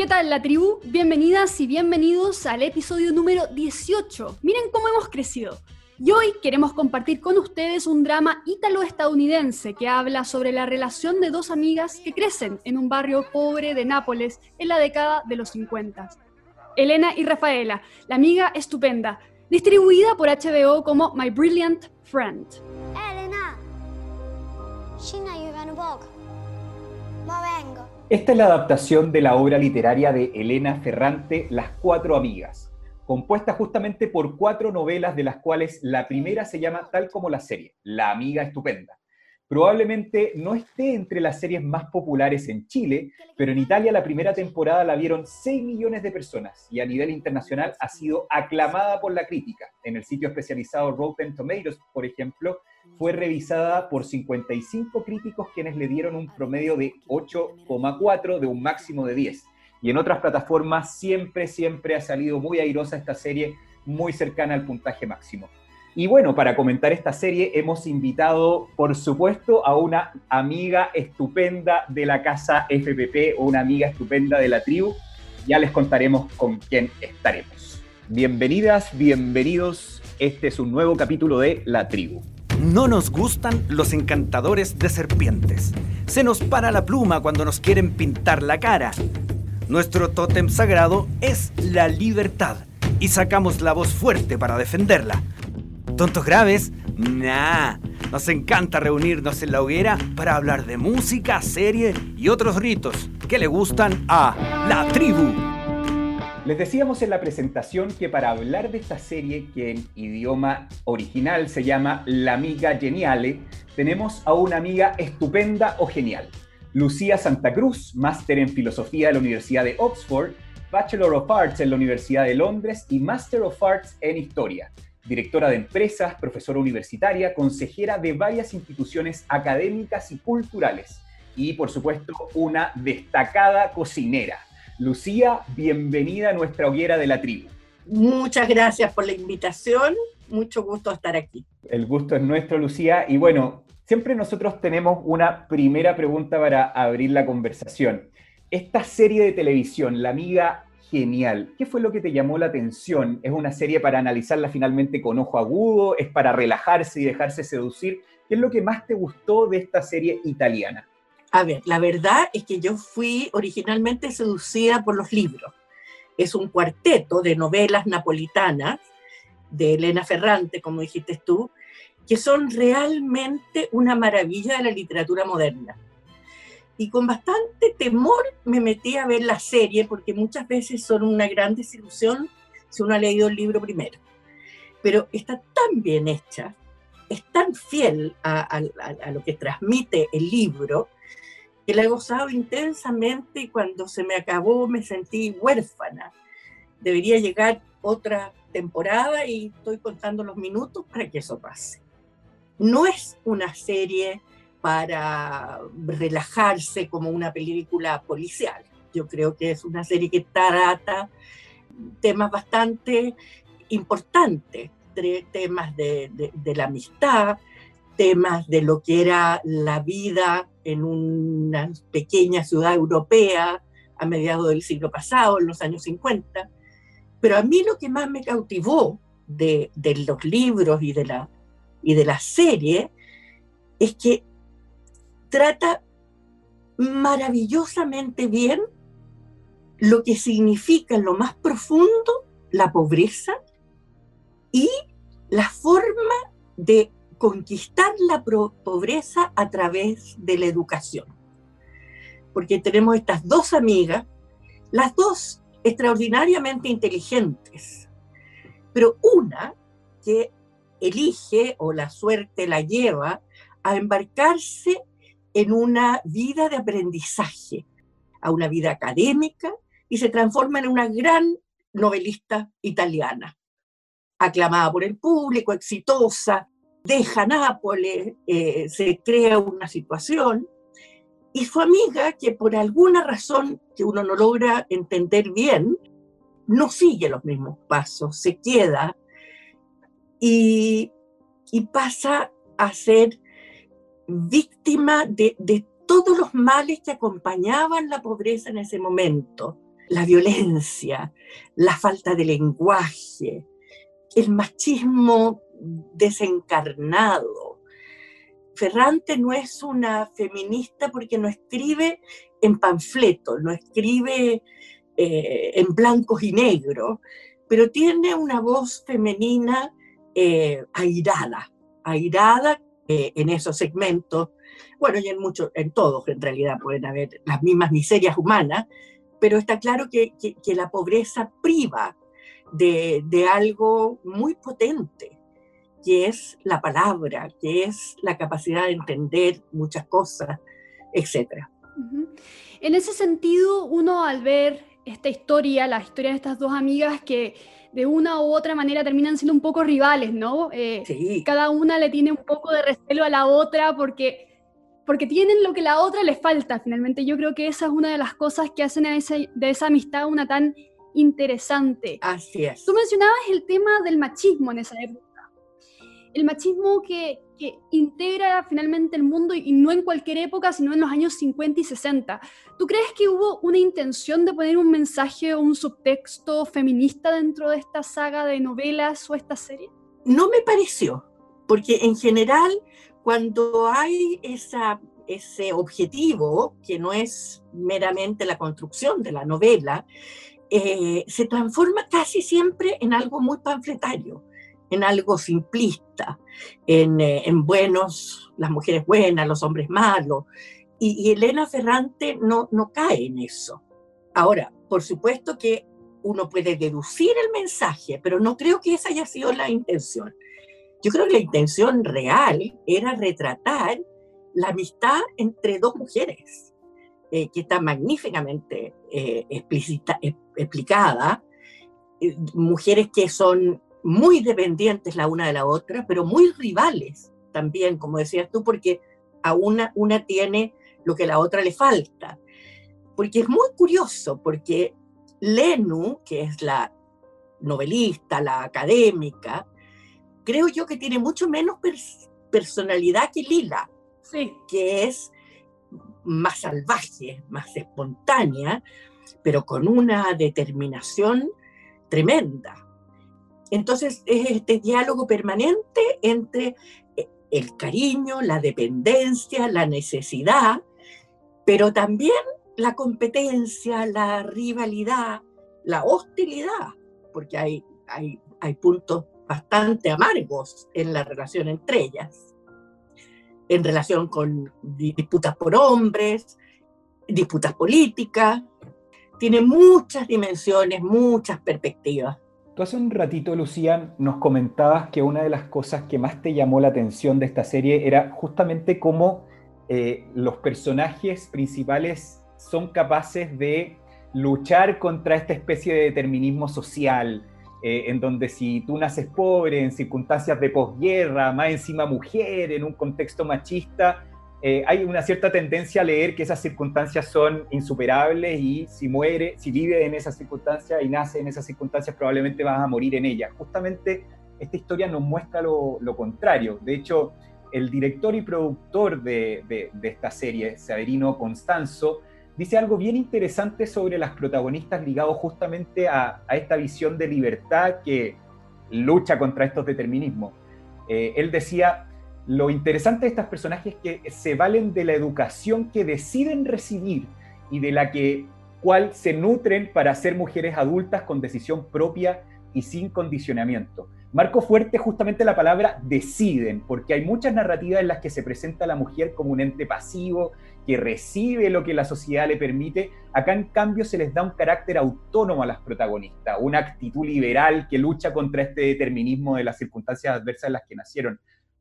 ¿Qué tal la tribu? Bienvenidas y bienvenidos al episodio número 18. Miren cómo hemos crecido. Y hoy queremos compartir con ustedes un drama ítalo-estadounidense que habla sobre la relación de dos amigas que crecen en un barrio pobre de Nápoles en la década de los 50. Elena y Rafaela, la amiga estupenda, distribuida por HBO como My Brilliant Friend. Elena, Esta es la adaptación de la obra literaria de Elena Ferrante, Las Cuatro Amigas compuesta justamente por cuatro novelas, de las cuales la primera se llama tal como la serie, La Amiga Estupenda. Probablemente no esté entre las series más populares en Chile, pero en Italia la primera temporada la vieron 6 millones de personas y a nivel internacional ha sido aclamada por la crítica. En el sitio especializado Rotten Tomatoes, por ejemplo, fue revisada por 55 críticos quienes le dieron un promedio de 8,4 de un máximo de 10 y en otras plataformas siempre, siempre ha salido muy airosa esta serie, muy cercana al puntaje máximo. Y bueno, para comentar esta serie hemos invitado, por supuesto, a una amiga estupenda de la casa FPP o una amiga estupenda de la tribu. Ya les contaremos con quién estaremos. Bienvenidas, bienvenidos. Este es un nuevo capítulo de La Tribu. No nos gustan los encantadores de serpientes. Se nos para la pluma cuando nos quieren pintar la cara. Nuestro tótem sagrado es la libertad y sacamos la voz fuerte para defenderla. ¿Tontos graves? Nah. Nos encanta reunirnos en la hoguera para hablar de música, serie y otros ritos que le gustan a la tribu. Les decíamos en la presentación que para hablar de esta serie, que en idioma original se llama La Amiga Geniale, tenemos a una amiga estupenda o genial. Lucía Santa Cruz, máster en Filosofía de la Universidad de Oxford, Bachelor of Arts en la Universidad de Londres y Master of Arts en Historia. Directora de empresas, profesora universitaria, consejera de varias instituciones académicas y culturales. Y, por supuesto, una destacada cocinera. Lucía, bienvenida a nuestra hoguera de la tribu. Muchas gracias por la invitación. Mucho gusto estar aquí. El gusto es nuestro, Lucía. Y bueno, Siempre nosotros tenemos una primera pregunta para abrir la conversación. Esta serie de televisión, La Amiga Genial, ¿qué fue lo que te llamó la atención? ¿Es una serie para analizarla finalmente con ojo agudo? ¿Es para relajarse y dejarse seducir? ¿Qué es lo que más te gustó de esta serie italiana? A ver, la verdad es que yo fui originalmente seducida por los libros. Es un cuarteto de novelas napolitanas de Elena Ferrante, como dijiste tú, que son realmente una maravilla de la literatura moderna. Y con bastante temor me metí a ver la serie, porque muchas veces son una gran desilusión si uno ha leído el libro primero. Pero está tan bien hecha, es tan fiel a, lo que transmite el libro, que la he gozado intensamente y cuando se me acabó me sentí huérfana. Debería llegar otra temporada y estoy contando los minutos para que eso pase. No es una serie para relajarse como una película policial. Yo creo que es una serie que trata temas bastante importantes, temas de, la amistad, temas de lo que era la vida en una pequeña ciudad europea a mediados del siglo pasado, en los años 50. Pero a mí lo que más me cautivó de los libros y de la y de la serie es que trata maravillosamente bien lo que significa en lo más profundo la pobreza y la forma de conquistar la pobreza a través de la educación. Porque tenemos estas dos amigas, las dos extraordinariamente inteligentes, pero una que elige o la suerte la lleva a embarcarse en una vida de aprendizaje, a una vida académica y se transforma en una gran novelista italiana, aclamada por el público, exitosa, deja Nápoles, eh, se crea una situación y su amiga, que por alguna razón que uno no logra entender bien, no sigue los mismos pasos, se queda y, pasa a ser víctima de, todos los males que acompañaban la pobreza en ese momento. la violencia, la falta de lenguaje, el machismo desencarnado. Ferrante no es una feminista porque no escribe en panfletos, no escribe eh, en blancos y negros, pero tiene una voz femenina eh, airada, airada eh, en esos segmentos, bueno, y en muchos, en todos en realidad pueden haber las mismas miserias humanas, pero está claro que, la pobreza priva de, algo muy potente, que es la palabra, que es la capacidad de entender muchas cosas, etc. En ese sentido, uno al ver esta historia, la historia de estas dos amigas que de una u otra manera terminan siendo un poco rivales, ¿no? Eh, cada una le tiene un poco de recelo a la otra porque, porque tienen lo que la otra le falta finalmente. Yo creo que esa es una de las cosas que hacen de esa amistad una tan interesante. Así es. Tú mencionabas el tema del machismo en esa época el machismo que, integra finalmente el mundo y no en cualquier época, sino en los años 50 y 60. ¿Tú crees que hubo una intención de poner un mensaje o un subtexto feminista dentro de esta saga de novelas o esta serie? No me pareció, porque en general cuando hay ese objetivo, que no es meramente la construcción de la novela, eh, se transforma casi siempre en algo muy panfletario en algo simplista, en, eh, en, buenos, las mujeres buenas, los hombres malos. Y, Elena Ferrante no, no cae en eso. Ahora, por supuesto que uno puede deducir el mensaje, pero no creo que esa haya sido la intención. Yo creo que la intención real era retratar la amistad entre dos mujeres, eh, que está magníficamente eh, explícita, explicada, mujeres que son muy dependientes la una de la otra, pero muy rivales también, como decías tú, porque a una, una tiene lo que a la otra le falta. Porque es muy curioso, porque Lenu, que es la novelista, la académica, creo yo que tiene mucho menos personalidad que Lila, sí. que es más salvaje, más espontánea, pero con una determinación tremenda. Entonces es este diálogo permanente entre eh, el cariño, la dependencia, la necesidad, pero también la competencia, la rivalidad, la hostilidad, porque hay, hay, hay puntos bastante amargos en la relación entre ellas, en relación con disputas por hombres, disputas políticas, tiene muchas dimensiones, muchas perspectivas hace un ratito, Lucía, nos comentabas que una de las cosas que más te llamó la atención de esta serie era justamente cómo eh, los personajes principales son capaces de luchar contra esta especie de determinismo social, eh, en donde si tú naces pobre, en circunstancias de posguerra, más encima mujer, en un contexto machista, eh, hay una cierta tendencia a leer que esas circunstancias son insuperables y si muere, si vive en esas circunstancias y nace en esas circunstancias, probablemente vas a morir en ellas. Justamente esta historia nos muestra lo, contrario. De hecho, el director y productor de, esta serie, Severino Constanzo, dice algo bien interesante sobre las protagonistas ligados justamente a, esta visión de libertad que lucha contra estos determinismos. Eh, él decía, lo interesante de estas personajes es que se valen de la educación que deciden recibir y de la que cual se nutren para ser mujeres adultas con decisión propia y sin condicionamiento. Marco fuerte justamente la palabra deciden, porque hay muchas narrativas en las que se presenta a la mujer como un ente pasivo, que recibe lo que la sociedad le permite. Acá en cambio se les da un carácter autónomo a las protagonistas, una actitud liberal que lucha contra este determinismo de las circunstancias adversas en las que nacieron.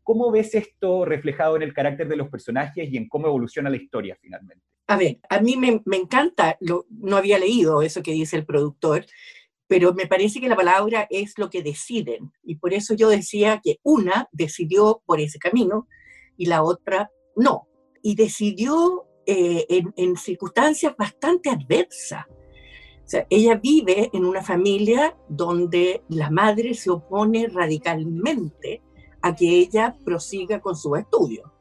¿Cómo ves esto reflejado en el carácter de los personajes y en cómo evoluciona la historia finalmente? A ver, a mí me, encanta, lo, no había leído eso que dice el productor, pero me parece que la palabra es lo que deciden. Y por eso yo decía que una decidió por ese camino y la otra no. Y decidió eh, en, en, circunstancias bastante adversas. O sea, ella vive en una familia donde la madre se opone radicalmente a que ella prosiga con su estudio.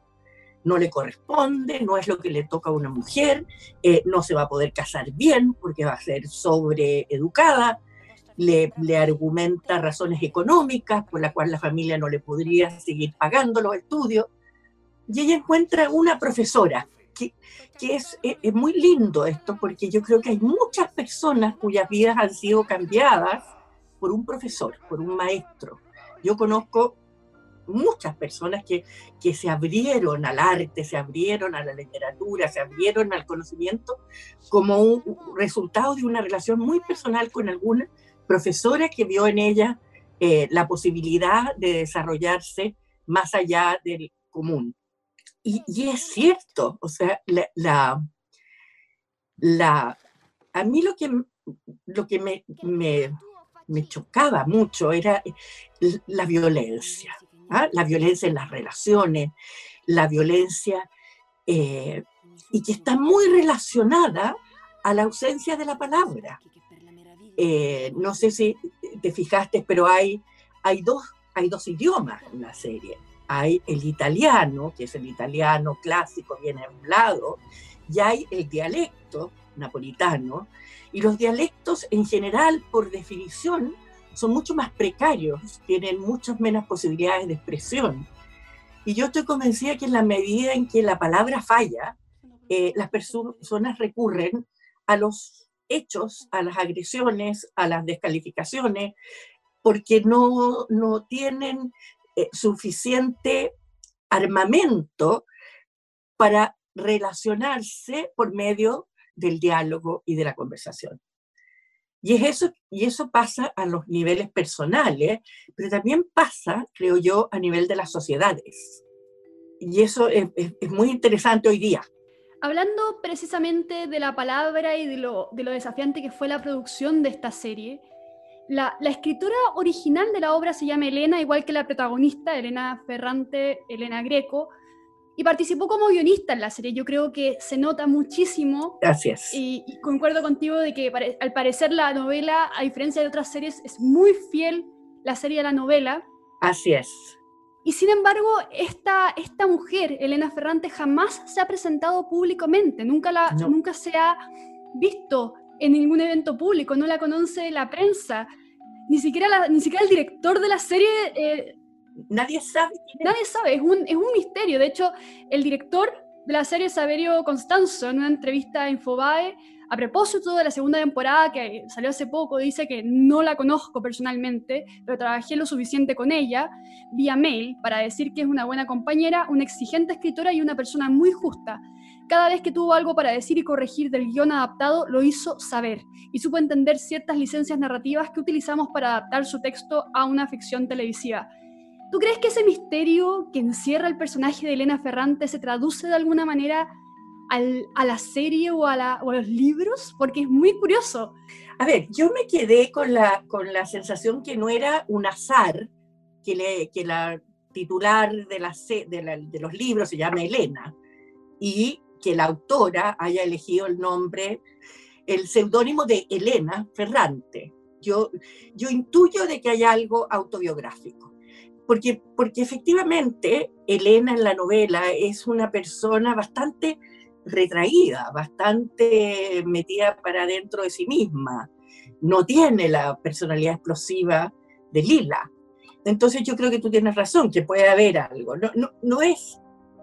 no le corresponde, no es lo que le toca a una mujer, eh, no se va a poder casar bien porque va a ser sobreeducada, le, le argumenta razones económicas por las cuales la familia no le podría seguir pagando los estudios. Y ella encuentra una profesora, que, que es, es, muy lindo esto, porque yo creo que hay muchas personas cuyas vidas han sido cambiadas por un profesor, por un maestro. Yo conozco muchas personas que, que se abrieron al arte, se abrieron a la literatura, se abrieron al conocimiento como un resultado de una relación muy personal con alguna profesora que vio en ella eh, la posibilidad de desarrollarse más allá del común. Y, es cierto, o sea, la, la, la, a mí lo que, lo que me, me, me chocaba mucho era la violencia. ¿Ah? la violencia en las relaciones, la violencia, eh, y que está muy relacionada a la ausencia de la palabra. Eh, no sé si te fijaste, pero hay, hay, dos, hay dos idiomas en la serie. Hay el italiano, que es el italiano clásico, bien hablado, y hay el dialecto napolitano. Y los dialectos en general, por definición, son mucho más precarios, tienen muchas menos posibilidades de expresión. Y yo estoy convencida que en la medida en que la palabra falla, eh, las personas recurren a los hechos, a las agresiones, a las descalificaciones, porque no, no tienen eh, suficiente armamento para relacionarse por medio del diálogo y de la conversación. Y, es eso, y eso pasa a los niveles personales, pero también pasa, creo yo, a nivel de las sociedades. Y eso es, muy interesante hoy día. Hablando precisamente de la palabra y de lo, de lo desafiante que fue la producción de esta serie, la, la, escritora original de la obra se llama Elena, igual que la protagonista, Elena Ferrante, Elena Greco, y participó como guionista en la serie. Yo creo que se nota muchísimo. Gracias. Y, concuerdo contigo de que al parecer la novela, a diferencia de otras series, es muy fiel la serie a la novela. Así es. Y sin embargo, esta, esta mujer, Elena Ferrante, jamás se ha presentado públicamente, nunca, la, nunca se ha visto en ningún evento público, no la conoce la prensa, ni siquiera, la, ni siquiera el director de la serie eh, nadie sabe. Nadie sabe, es un, es un misterio. De hecho, el director de la serie, Saverio Constanzo, en una entrevista a Infobae, a propósito de la segunda temporada que salió hace poco, dice que no la conozco personalmente, pero trabajé lo suficiente con ella vía mail para decir que es una buena compañera, una exigente escritora y una persona muy justa. Cada vez que tuvo algo para decir y corregir del guion adaptado, lo hizo saber y supo entender ciertas licencias narrativas que utilizamos para adaptar su texto a una ficción televisiva. ¿Tú crees que ese misterio que encierra el personaje de Elena Ferrante se traduce de alguna manera a la serie o a, los libros? Porque es muy curioso. A ver, yo me quedé con la, con la sensación que no era un azar que, le, que la titular de, la, de, de los libros se llama Elena y que la autora haya elegido el nombre, el seudónimo de Elena Ferrante. Yo, yo intuyo de que hay algo autobiográfico porque, porque efectivamente Elena en la novela es una persona bastante retraída, bastante metida para dentro de sí misma, no tiene la personalidad explosiva de Lila. Entonces yo creo que tú tienes razón, que puede haber algo. No, no, no es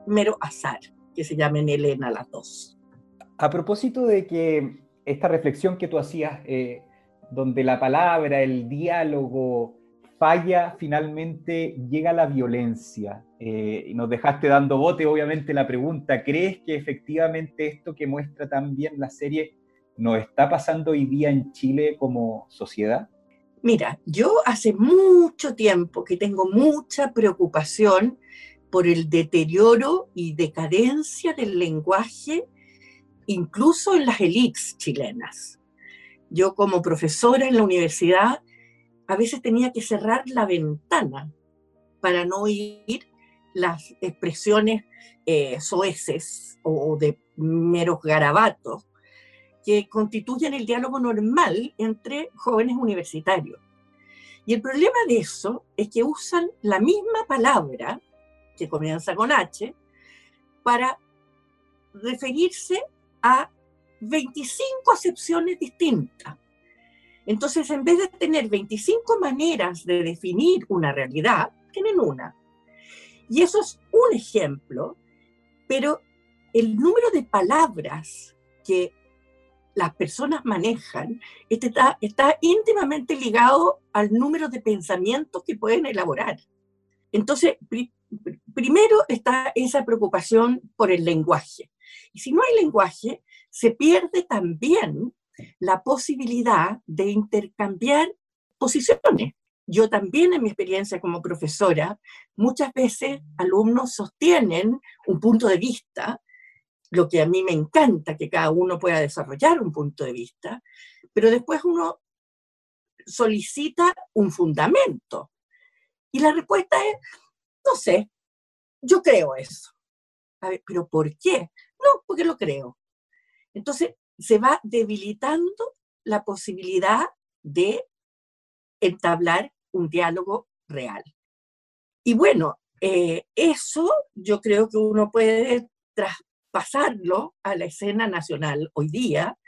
mero azar que se llamen Elena las dos. A propósito de que esta reflexión que tú hacías, eh, donde la palabra, el diálogo, falla, finalmente llega la violencia. Eh, y nos dejaste dando bote, obviamente, la pregunta, ¿crees que efectivamente esto que muestra también la serie nos está pasando hoy día en Chile como sociedad? Mira, yo hace mucho tiempo que tengo mucha preocupación por el deterioro y decadencia del lenguaje, incluso en las élites chilenas. Yo como profesora en la universidad a veces tenía que cerrar la ventana para no oír las expresiones eh, soeces o de meros garabatos que constituyen el diálogo normal entre jóvenes universitarios. Y el problema de eso es que usan la misma palabra, que comienza con H, para referirse a 25 acepciones distintas. Entonces, en vez de tener 25 maneras de definir una realidad, tienen una. Y eso es un ejemplo, pero el número de palabras que las personas manejan este está, está íntimamente ligado al número de pensamientos que pueden elaborar. Entonces, primero está esa preocupación por el lenguaje. Y si no hay lenguaje, se pierde también la posibilidad de intercambiar posiciones. Yo también en mi experiencia como profesora, muchas veces alumnos sostienen un punto de vista, lo que a mí me encanta, que cada uno pueda desarrollar un punto de vista, pero después uno solicita un fundamento. Y la respuesta es, no sé, yo creo eso. pero ¿por qué? No, porque lo creo. Entonces, se va debilitando la posibilidad de entablar un diálogo real. Y bueno, eh, eso yo creo que uno puede traspasarlo a la escena nacional hoy día,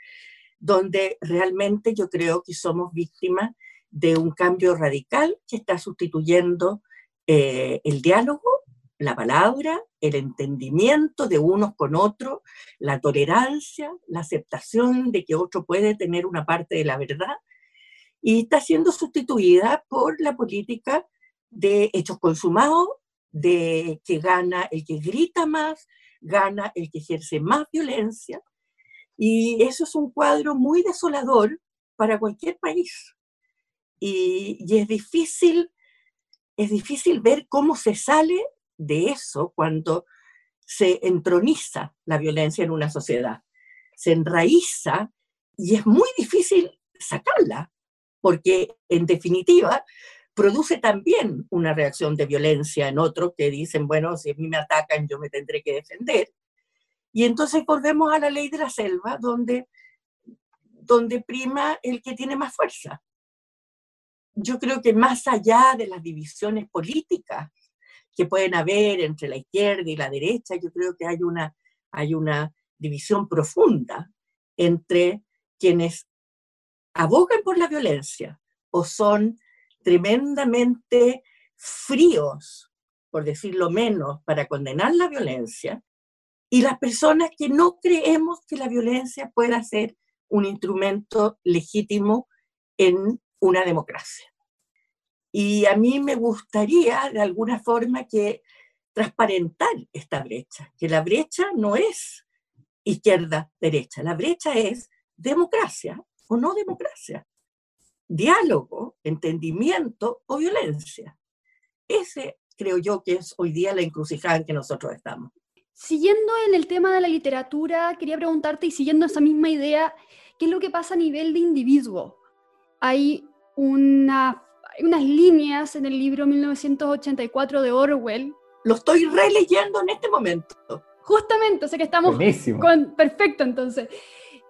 donde realmente yo creo que somos víctimas de un cambio radical que está sustituyendo eh, el diálogo la palabra, el entendimiento de unos con otros, la tolerancia, la aceptación de que otro puede tener una parte de la verdad, y está siendo sustituida por la política de hechos consumados, de que gana el que grita más, gana el que ejerce más violencia, y eso es un cuadro muy desolador para cualquier país. Y, y es difícil es difícil ver cómo se sale de eso cuando se entroniza la violencia en una sociedad. Se enraiza y es muy difícil sacarla, porque en definitiva produce también una reacción de violencia en otros que dicen, bueno, si a mí me atacan yo me tendré que defender. Y entonces volvemos a la ley de la selva, donde, donde prima el que tiene más fuerza. Yo creo que más allá de las divisiones políticas que pueden haber entre la izquierda y la derecha, yo creo que hay una, hay una división profunda entre quienes abogan por la violencia o son tremendamente fríos, por decirlo menos, para condenar la violencia, y las personas que no creemos que la violencia pueda ser un instrumento legítimo en una democracia. Y a mí me gustaría de alguna forma que transparentar esta brecha, que la brecha no es izquierda-derecha, la brecha es democracia o no democracia, diálogo, entendimiento o violencia. Ese creo yo que es hoy día la encrucijada en que nosotros estamos. Siguiendo en el tema de la literatura, quería preguntarte y siguiendo esa misma idea, ¿qué es lo que pasa a nivel de individuo? Hay una hay unas líneas en el libro 1984 de Orwell. Lo estoy releyendo en este momento. Justamente, o sea que estamos con... Perfecto, entonces.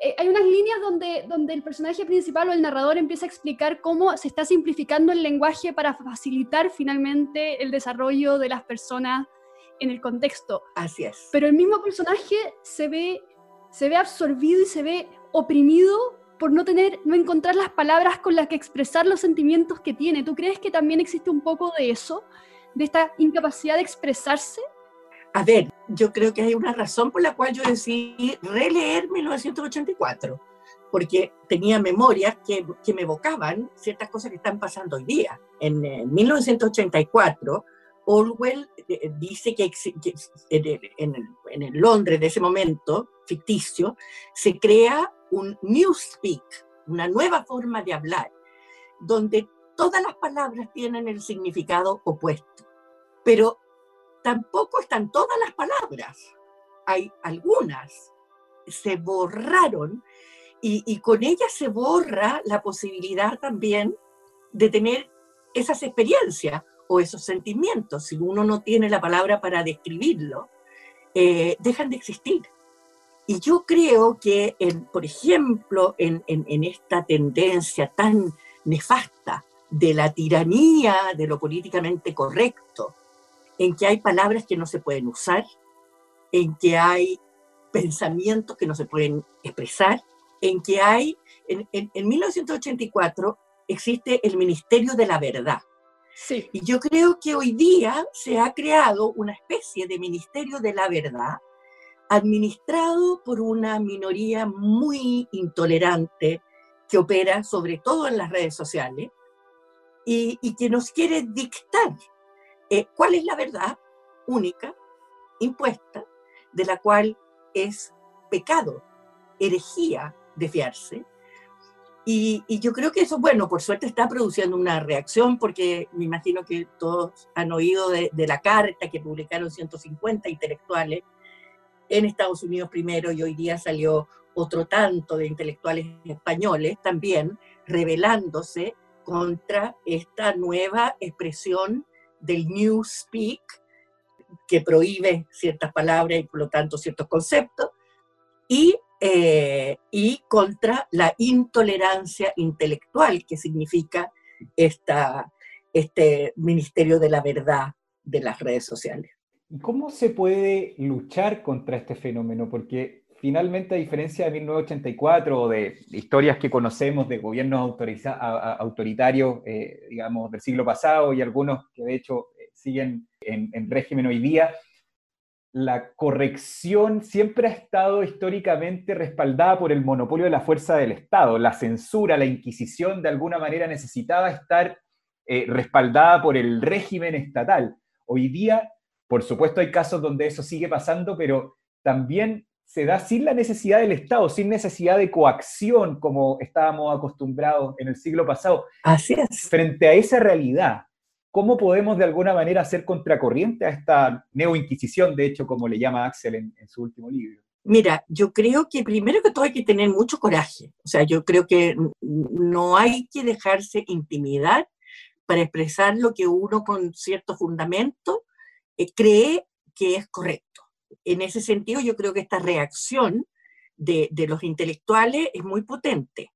Eh, hay unas líneas donde, donde el personaje principal o el narrador empieza a explicar cómo se está simplificando el lenguaje para facilitar finalmente el desarrollo de las personas en el contexto. Así es. Pero el mismo personaje se ve, se ve absorbido y se ve oprimido por no tener, no encontrar las palabras con las que expresar los sentimientos que tiene. ¿Tú crees que también existe un poco de eso, de esta incapacidad de expresarse? A ver, yo creo que hay una razón por la cual yo decidí releer 1984, porque tenía memorias que, que me evocaban ciertas cosas que están pasando hoy día. En, 1984, Orwell eh, eh, dice que, en, en el Londres de ese momento, ficticio, se crea un newspeak, una nueva forma de hablar, donde todas las palabras tienen el significado opuesto. Pero tampoco están todas las palabras. Hay algunas. Se borraron y, y, con ellas se borra la posibilidad también de tener esas experiencias o esos sentimientos. Si uno no tiene la palabra para describirlo, eh, dejan de existir. Y yo creo que, por ejemplo, en, esta tendencia tan nefasta de la tiranía de lo políticamente correcto, en que hay palabras que no se pueden usar, en que hay pensamientos que no se pueden expresar, en que hay, en, en, 1984 existe el Ministerio de la Verdad. Sí. Y yo creo que hoy día se ha creado una especie de Ministerio de la Verdad administrado por una minoría muy intolerante que opera sobre todo en las redes sociales y, y que nos quiere dictar eh, cuál es la verdad única, impuesta, de la cual es pecado, herejía de fiarse. Y, yo creo que eso, bueno, por suerte está produciendo una reacción, porque me imagino que todos han oído de, la carta que publicaron 150 intelectuales en Estados Unidos primero y hoy día salió otro tanto de intelectuales españoles también rebelándose contra esta nueva expresión del New Speak, que prohíbe ciertas palabras y por lo tanto ciertos conceptos, y, eh, y contra la intolerancia intelectual que significa esta, este Ministerio de la Verdad de las redes sociales. ¿Cómo se puede luchar contra este fenómeno? Porque finalmente, a diferencia de 1984 o de historias que conocemos de gobiernos autoritarios, eh, digamos, del siglo pasado y algunos que de hecho eh, siguen en, en, régimen hoy día, la corrección siempre ha estado históricamente respaldada por el monopolio de la fuerza del Estado. La censura, la inquisición, de alguna manera necesitaba estar eh, respaldada por el régimen estatal. Hoy día, por supuesto, hay casos donde eso sigue pasando, pero también se da sin la necesidad del Estado, sin necesidad de coacción como estábamos acostumbrados en el siglo pasado. Así es. Frente a esa realidad, ¿cómo podemos de alguna manera hacer contracorriente a esta neoinquisición, de hecho, como le llama Axel en, en su último libro? Mira, yo creo que primero que todo hay que tener mucho coraje. O sea, yo creo que no hay que dejarse intimidar para expresar lo que uno con cierto fundamento eh, cree que es correcto en ese sentido, yo creo que esta reacción de, los intelectuales es muy potente,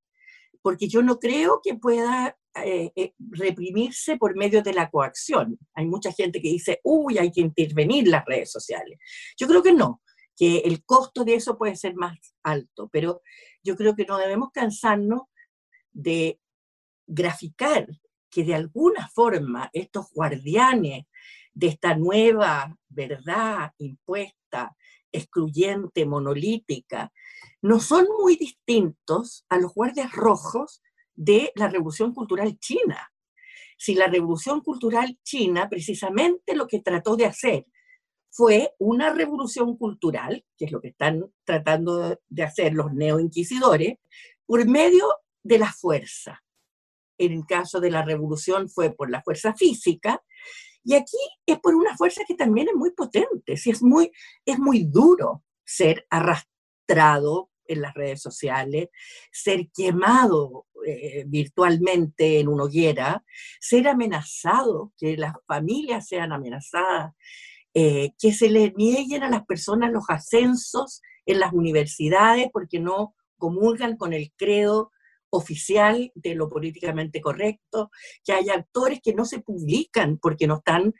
porque yo no creo que pueda eh, eh, reprimirse por medio de la coacción. Hay mucha gente que dice, uy, hay que intervenir las redes sociales. Yo creo que no, que el costo de eso puede ser más alto, pero yo creo que no debemos cansarnos de graficar que de alguna forma estos guardianes de esta nueva verdad impuesta, excluyente, monolítica, no son muy distintos a los guardias rojos de la Revolución Cultural China. Si la Revolución Cultural China precisamente lo que trató de hacer fue una revolución cultural, que es lo que están tratando de hacer los neoinquisidores, por medio de la fuerza. En el caso de la revolución fue por la fuerza física y aquí es por una fuerza que también es muy potente, si es, muy, es muy duro ser arrastrado en las redes sociales, ser quemado eh, virtualmente en una hoguera, ser amenazado, que las familias sean amenazadas, eh, que se le nieguen a las personas los ascensos en las universidades porque no comulgan con el credo oficial de lo políticamente correcto, que hay actores que no se publican porque no están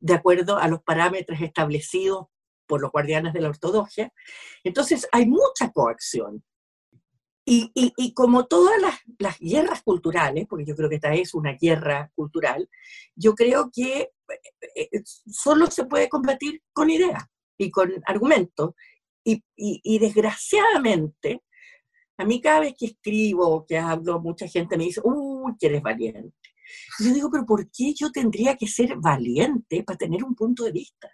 de acuerdo a los parámetros establecidos por los guardianes de la ortodoxia. Entonces hay mucha coacción. Y, como todas las, guerras culturales, porque yo creo que esta es una guerra cultural, yo creo que eh, eh, solo se puede combatir con ideas y con argumentos. Y desgraciadamente a mí cada vez que escribo, que hablo, mucha gente me dice, uy, que eres valiente. yo digo, pero ¿por qué yo tendría que ser valiente para tener un punto de vista?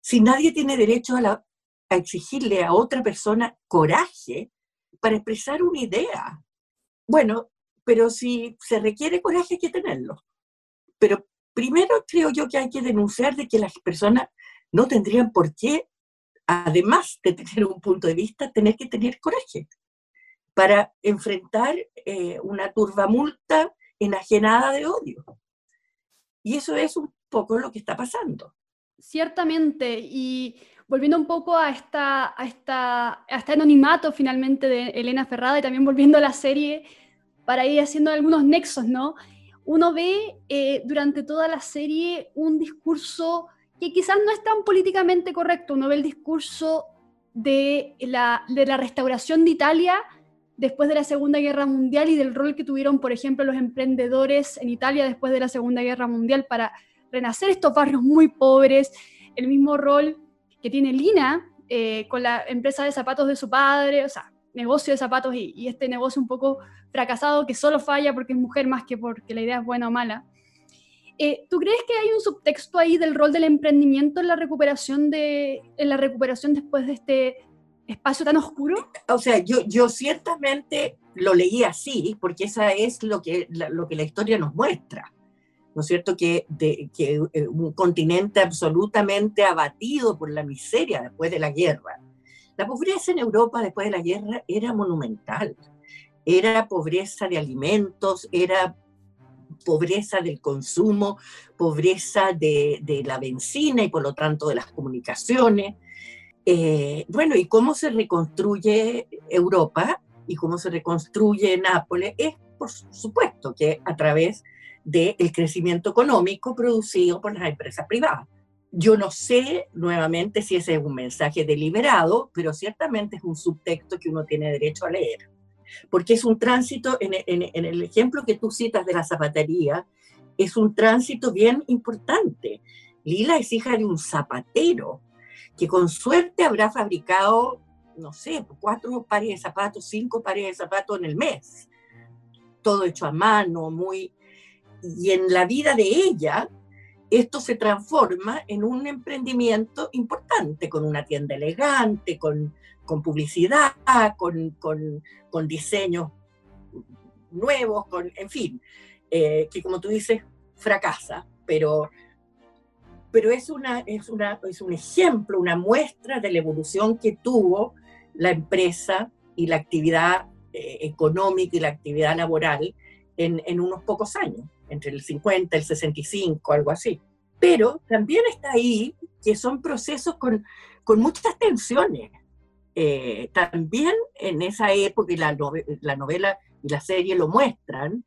Si nadie tiene derecho a, a exigirle a otra persona coraje para expresar una idea. Bueno, pero si se requiere coraje hay que tenerlo. Pero primero creo yo que hay que denunciar de que las personas no tendrían por qué, además de tener un punto de vista, tener que tener coraje para enfrentar eh, una turbamulta enajenada de odio. Y eso es un poco lo que está pasando. Ciertamente, y volviendo un poco a, esta, a, esta, a este anonimato finalmente de Elena Ferrada y también volviendo a la serie para ir haciendo algunos nexos, ¿no? Uno ve eh, durante toda la serie un discurso que quizás no es tan políticamente correcto. Uno ve el discurso de la, de la restauración de Italia después de la Segunda Guerra Mundial y del rol que tuvieron, por ejemplo, los emprendedores en Italia después de la Segunda Guerra Mundial para renacer estos barrios muy pobres, el mismo rol que tiene Lina eh, con la empresa de zapatos de su padre, o sea, negocio de zapatos y, este negocio un poco fracasado que solo falla porque es mujer más que porque la idea es buena o mala. Eh, ¿Tú crees que hay un subtexto ahí del rol del emprendimiento en la recuperación, de, en la recuperación después de este espacio tan oscuro? O sea, yo, yo ciertamente lo leí así, porque esa es lo que la, lo que la historia nos muestra. ¿No es cierto? Que, de, que eh, un continente absolutamente abatido por la miseria después de la guerra. La pobreza en Europa después de la guerra era monumental. Era pobreza de alimentos, era pobreza del consumo, pobreza de, de la benzina y por lo tanto de las comunicaciones. Eh, bueno, y cómo se reconstruye Europa y cómo se reconstruye Nápoles es, por supuesto, que a través del crecimiento económico producido por las empresas privadas. Yo no sé nuevamente si ese es un mensaje deliberado, pero ciertamente es un subtexto que uno tiene derecho a leer, porque es un tránsito, en, en el ejemplo que tú citas de la zapatería, es un tránsito bien importante. Lila es hija de un zapatero, que con suerte habrá fabricado, no sé, cuatro pares de zapatos, cinco pares de zapatos en el mes. Todo hecho a mano, muy... Y en la vida de ella, esto se transforma en un emprendimiento importante, con una tienda elegante, con, con publicidad, con, con, con, diseños nuevos, con, en fin, eh, que como tú dices, fracasa, pero pero es, una, es, una, es un ejemplo, una muestra de la evolución que tuvo la empresa y la actividad eh, económica y la actividad laboral en, en, unos pocos años, entre el 50 y el 65, algo así. Pero también está ahí que son procesos con, con muchas tensiones. Eh, también en esa época, y la, la, novela y la serie lo muestran,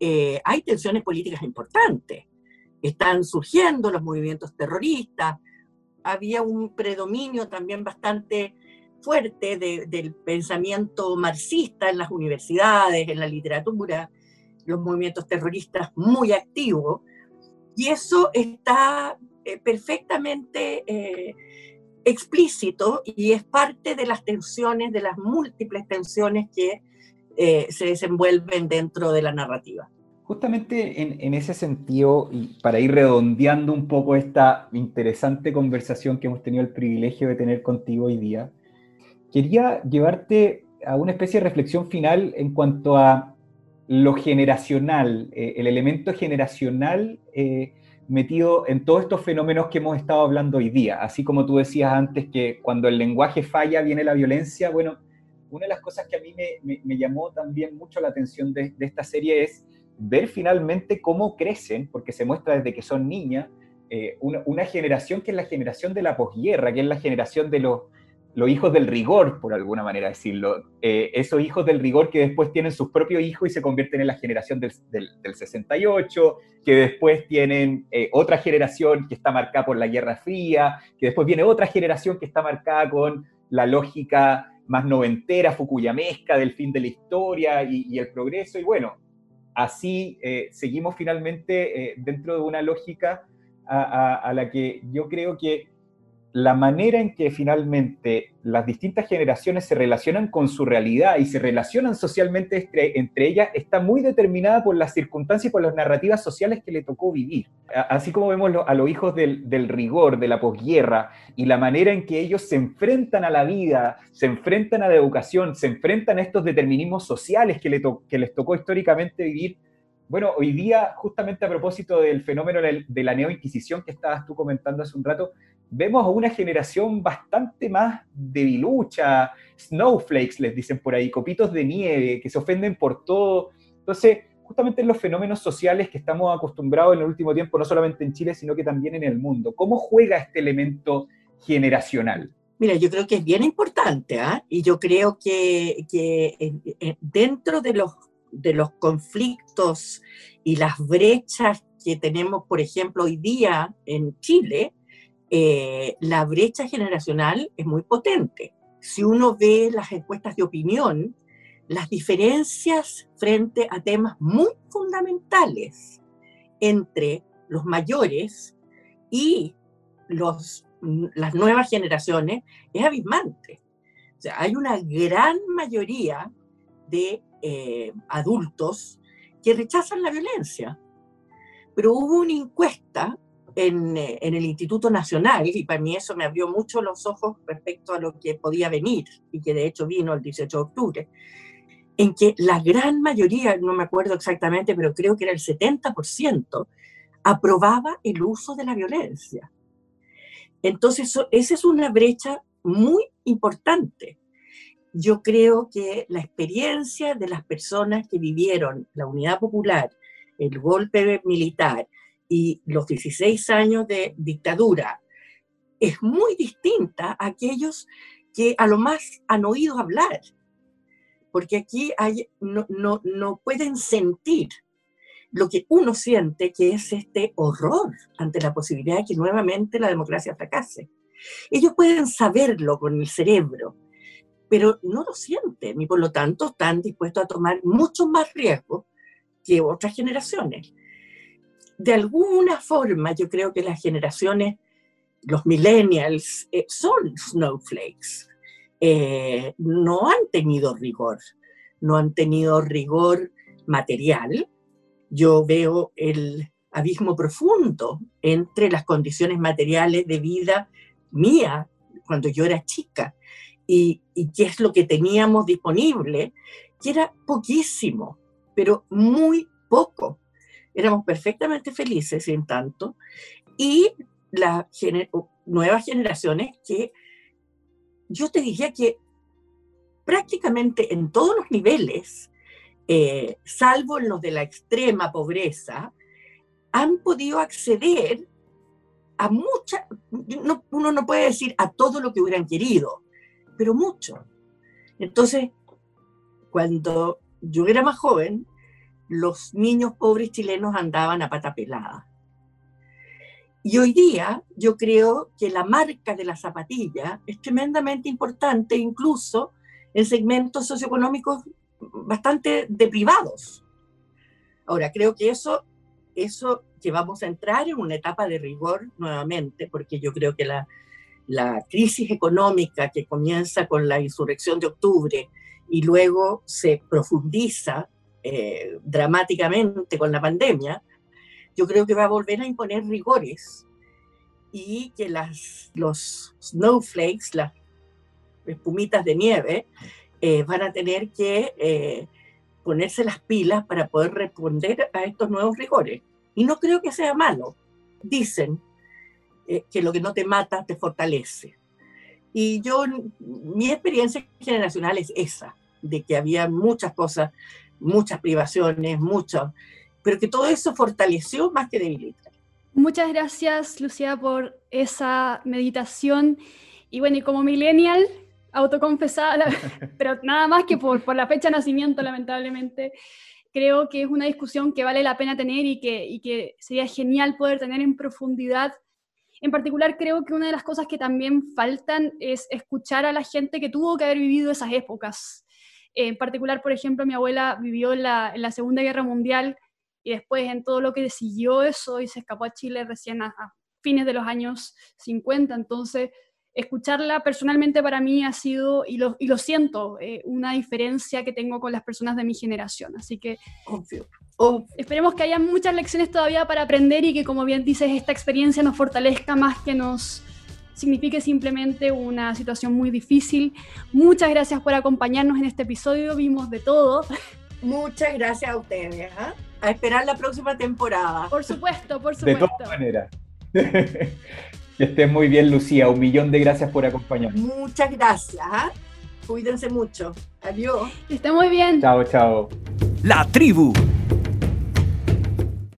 eh, hay tensiones políticas importantes están surgiendo los movimientos terroristas, había un predominio también bastante fuerte del pensamiento marxista en las universidades, en la literatura, los movimientos terroristas muy activos, y eso está eh, perfectamente eh, explícito y es parte de las tensiones, de las múltiples tensiones que eh, se desenvuelven dentro de la narrativa. Justamente en, ese sentido, y para ir redondeando un poco esta interesante conversación que hemos tenido el privilegio de tener contigo hoy día, quería llevarte a una especie de reflexión final en cuanto a lo generacional, eh, el elemento generacional eh, metido en todos estos fenómenos que hemos estado hablando hoy día. Así como tú decías antes que cuando el lenguaje falla viene la violencia, bueno, una de las cosas que a mí me, llamó también mucho la atención de, de esta serie es ver finalmente cómo crecen, porque se muestra desde que son niñas, eh, una, generación que es la generación de la posguerra, que es la generación de los, los hijos del rigor, por alguna manera decirlo. Eh, esos hijos del rigor que después tienen sus propios hijos y se convierten en la generación del, del, 68, que después tienen eh, otra generación que está marcada por la Guerra Fría, que después viene otra generación que está marcada con la lógica más noventera, fukuyamesca del fin de la historia y el progreso. Y bueno, así eh, seguimos finalmente eh, dentro de una lógica a, la que yo creo que la manera en que finalmente las distintas generaciones se relacionan con su realidad y se relacionan socialmente entre, ellas está muy determinada por las circunstancias y por las narrativas sociales que le tocó vivir. Así como vemos a los hijos del, rigor, de la posguerra, y la manera en que ellos se enfrentan a la vida, se enfrentan a la educación, se enfrentan a estos determinismos sociales que, que les tocó históricamente vivir, bueno, hoy día, justamente a propósito del fenómeno de la neoinquisición que estabas tú comentando hace un rato, vemos a una generación bastante más debilucha, snowflakes les dicen por ahí, copitos de nieve, que se ofenden por todo. Entonces, justamente en los fenómenos sociales que estamos acostumbrados en el último tiempo, no solamente en Chile, sino que también en el mundo. ¿Cómo juega este elemento generacional? Mira, yo creo que es bien importante, ¿ah? y yo creo que, que dentro de los de los conflictos y las brechas que tenemos, por ejemplo, hoy día en Chile, eh, la brecha generacional es muy potente. Si uno ve las encuestas de opinión, las diferencias frente a temas muy fundamentales entre los mayores y los, las nuevas generaciones es abismante. O sea, hay una gran mayoría de eh, adultos que rechazan la violencia. Pero hubo una encuesta en, eh, en, el Instituto Nacional, y para mí eso me abrió mucho los ojos respecto a lo que podía venir, y que de hecho vino el 18 de octubre, en que la gran mayoría, no me acuerdo exactamente, pero creo que era el 70%, aprobaba el uso de la violencia. Entonces, esa es una brecha muy importante. Yo creo que la experiencia de las personas que vivieron la unidad popular, el golpe militar y los 16 años de dictadura es muy distinta a aquellos que a lo más han oído hablar, porque aquí no, no, no pueden sentir lo que uno siente que es este horror ante la posibilidad de que nuevamente la democracia fracase. Ellos pueden saberlo con el cerebro, pero no lo sienten y por lo tanto están dispuestos a tomar mucho más riesgo que otras generaciones. De alguna forma, yo creo que las generaciones, los millennials, eh, son snowflakes. Eh, no han tenido rigor, no han tenido rigor material, yo veo el abismo profundo entre las condiciones materiales de vida mía cuando yo era chica y, qué es lo que teníamos disponible, que era poquísimo, pero muy poco. Éramos perfectamente felices en tanto y las nuevas generaciones que yo te diría que prácticamente en todos los niveles eh, salvo los de la extrema pobreza, han podido acceder a mucha, uno no puede decir a todo lo que hubieran querido, pero mucho. Entonces, cuando yo era más joven, los niños pobres chilenos andaban a pata pelada. Y hoy día yo creo que la marca de la zapatilla es tremendamente importante, incluso en segmentos socioeconómicos bastante deprivados. Ahora, creo que eso, eso que vamos a entrar en una etapa de rigor nuevamente, porque yo creo que la, la crisis económica que comienza con la insurrección de octubre y luego se profundiza eh, dramáticamente con la pandemia, yo creo que va a volver a imponer rigores y que las, los snowflakes, las espumitas de nieve, eh, van a tener que eh, ponerse las pilas para poder responder a estos nuevos rigores. Y no creo que sea malo. Dicen que lo que no te mata te fortalece. Y yo, mi experiencia generacional es esa, de que había muchas cosas, muchas privaciones, muchas, pero que todo eso fortaleció más que debilitó. Muchas gracias, Lucía, por esa meditación. Y bueno, y como millennial, autoconfesada, pero nada más que por, por, la fecha de nacimiento, lamentablemente. Creo que es una discusión que vale la pena tener y que, y que sería genial poder tener en profundidad. En particular, creo que una de las cosas que también faltan es escuchar a la gente que tuvo que haber vivido esas épocas. En particular, por ejemplo, mi abuela vivió en la, en la Segunda Guerra Mundial y después en todo lo que siguió eso y se escapó a Chile recién a, a fines de los años 50. Entonces, escucharla personalmente para mí ha sido, y lo, y lo siento, eh, una diferencia que tengo con las personas de mi generación. Así que esperemos que haya muchas lecciones todavía para aprender y que, como bien dices, esta experiencia nos fortalezca más que nos signifique simplemente una situación muy difícil. Muchas gracias por acompañarnos en este episodio, vimos de todo. Muchas gracias a ustedes. ¿ah? A esperar la próxima temporada. Por supuesto, por supuesto. De todas maneras. Que estés muy bien, Lucía. Un millón de gracias por acompañarnos. Muchas gracias. ¿ah? Cuídense mucho. Adiós. Que esté muy bien. Chao, chao. La tribu